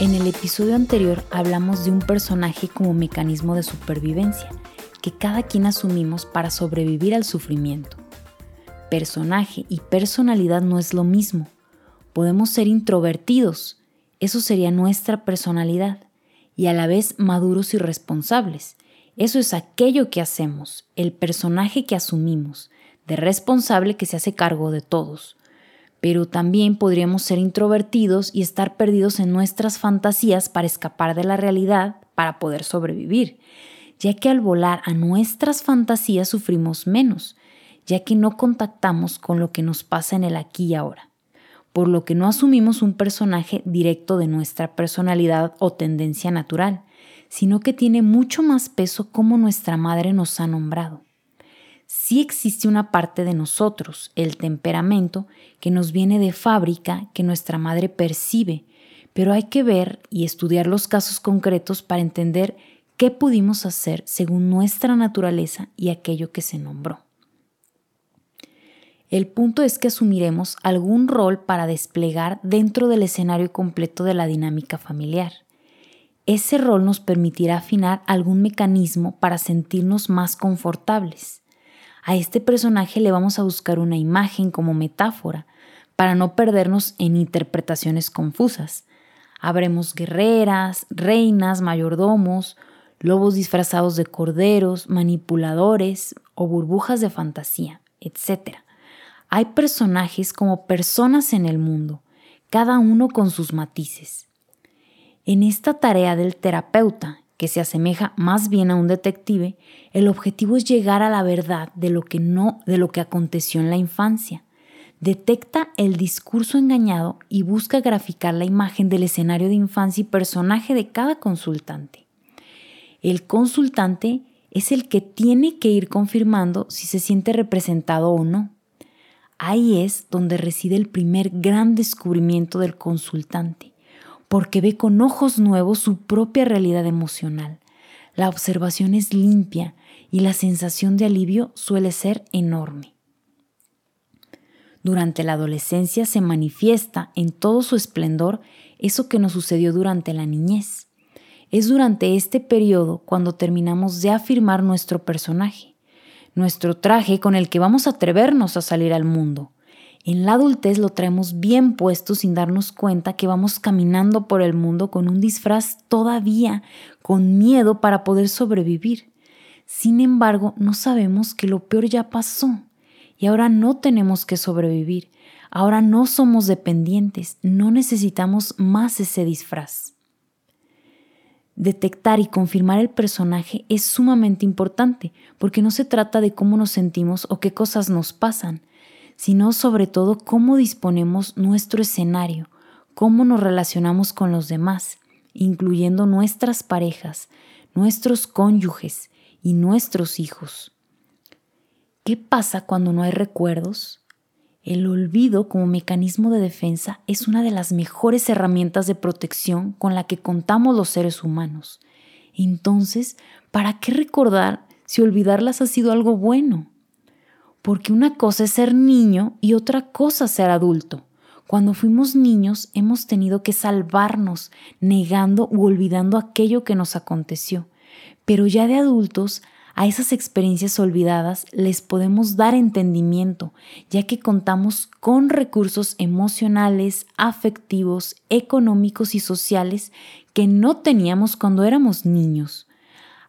En el episodio anterior hablamos de un personaje como mecanismo de supervivencia que cada quien asumimos para sobrevivir al sufrimiento. Personaje y personalidad no es lo mismo. Podemos ser introvertidos, eso sería nuestra personalidad, y a la vez maduros y responsables. Eso es aquello que hacemos, el personaje que asumimos, de responsable que se hace cargo de todos. Pero también podríamos ser introvertidos y estar perdidos en nuestras fantasías para escapar de la realidad, para poder sobrevivir, ya que al volar a nuestras fantasías sufrimos menos, ya que no contactamos con lo que nos pasa en el aquí y ahora, por lo que no asumimos un personaje directo de nuestra personalidad o tendencia natural, sino que tiene mucho más peso como nuestra madre nos ha nombrado sí existe una parte de nosotros, el temperamento, que nos viene de fábrica, que nuestra madre percibe, pero hay que ver y estudiar los casos concretos para entender qué pudimos hacer según nuestra naturaleza y aquello que se nombró. El punto es que asumiremos algún rol para desplegar dentro del escenario completo de la dinámica familiar. Ese rol nos permitirá afinar algún mecanismo para sentirnos más confortables. A este personaje le vamos a buscar una imagen como metáfora para no perdernos en interpretaciones confusas. Habremos guerreras, reinas, mayordomos, lobos disfrazados de corderos, manipuladores o burbujas de fantasía, etc. Hay personajes como personas en el mundo, cada uno con sus matices. En esta tarea del terapeuta que se asemeja más bien a un detective, el objetivo es llegar a la verdad de lo que no, de lo que aconteció en la infancia. Detecta el discurso engañado y busca graficar la imagen del escenario de infancia y personaje de cada consultante. El consultante es el que tiene que ir confirmando si se siente representado o no. Ahí es donde reside el primer gran descubrimiento del consultante porque ve con ojos nuevos su propia realidad emocional. La observación es limpia y la sensación de alivio suele ser enorme. Durante la adolescencia se manifiesta en todo su esplendor eso que nos sucedió durante la niñez. Es durante este periodo cuando terminamos de afirmar nuestro personaje, nuestro traje con el que vamos a atrevernos a salir al mundo, en la adultez lo traemos bien puesto sin darnos cuenta que vamos caminando por el mundo con un disfraz todavía, con miedo para poder sobrevivir. Sin embargo, no sabemos que lo peor ya pasó y ahora no tenemos que sobrevivir. Ahora no somos dependientes, no necesitamos más ese disfraz. Detectar y confirmar el personaje es sumamente importante porque no se trata de cómo nos sentimos o qué cosas nos pasan, sino sobre todo cómo disponemos nuestro escenario, cómo nos relacionamos con los demás, incluyendo nuestras parejas, nuestros cónyuges y nuestros hijos. ¿Qué pasa cuando no hay recuerdos? El olvido como mecanismo de defensa es una de las mejores herramientas de protección con la que contamos los seres humanos. Entonces, ¿para qué recordar si olvidarlas ha sido algo bueno? Porque una cosa es ser niño y otra cosa ser adulto. Cuando fuimos niños hemos tenido que salvarnos, negando u olvidando aquello que nos aconteció. Pero ya de adultos, a esas experiencias olvidadas les podemos dar entendimiento, ya que contamos con recursos emocionales, afectivos, económicos y sociales que no teníamos cuando éramos niños.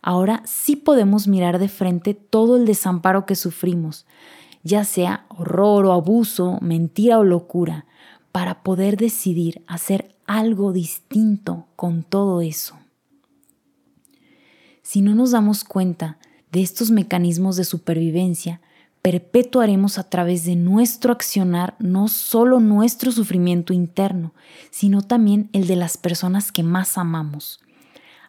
Ahora sí podemos mirar de frente todo el desamparo que sufrimos, ya sea horror o abuso, mentira o locura, para poder decidir hacer algo distinto con todo eso. Si no nos damos cuenta de estos mecanismos de supervivencia, perpetuaremos a través de nuestro accionar no solo nuestro sufrimiento interno, sino también el de las personas que más amamos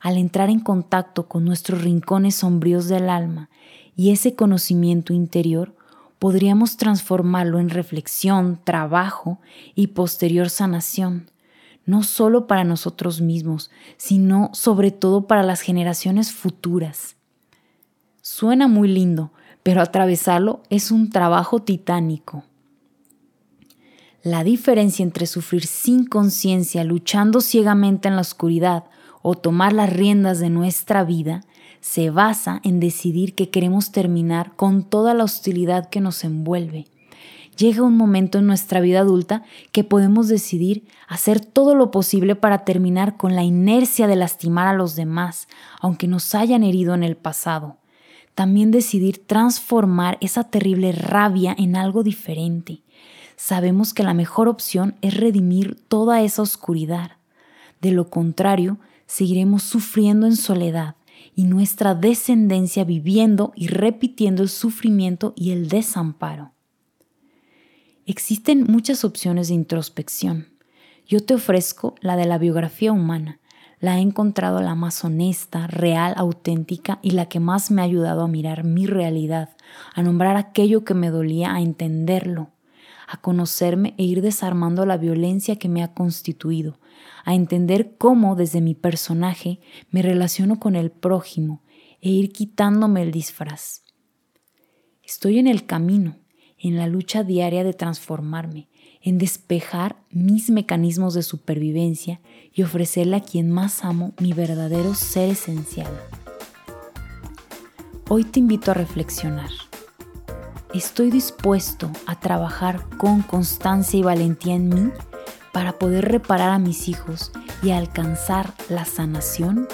al entrar en contacto con nuestros rincones sombríos del alma y ese conocimiento interior, podríamos transformarlo en reflexión, trabajo y posterior sanación, no solo para nosotros mismos, sino sobre todo para las generaciones futuras. Suena muy lindo, pero atravesarlo es un trabajo titánico. La diferencia entre sufrir sin conciencia, luchando ciegamente en la oscuridad, o tomar las riendas de nuestra vida, se basa en decidir que queremos terminar con toda la hostilidad que nos envuelve. Llega un momento en nuestra vida adulta que podemos decidir hacer todo lo posible para terminar con la inercia de lastimar a los demás, aunque nos hayan herido en el pasado. También decidir transformar esa terrible rabia en algo diferente. Sabemos que la mejor opción es redimir toda esa oscuridad. De lo contrario, seguiremos sufriendo en soledad y nuestra descendencia viviendo y repitiendo el sufrimiento y el desamparo. Existen muchas opciones de introspección. Yo te ofrezco la de la biografía humana. La he encontrado la más honesta, real, auténtica y la que más me ha ayudado a mirar mi realidad, a nombrar aquello que me dolía, a entenderlo, a conocerme e ir desarmando la violencia que me ha constituido, a entender cómo desde mi personaje me relaciono con el prójimo e ir quitándome el disfraz. Estoy en el camino, en la lucha diaria de transformarme, en despejar mis mecanismos de supervivencia y ofrecerle a quien más amo mi verdadero ser esencial. Hoy te invito a reflexionar. ¿Estoy dispuesto a trabajar con constancia y valentía en mí para poder reparar a mis hijos y alcanzar la sanación?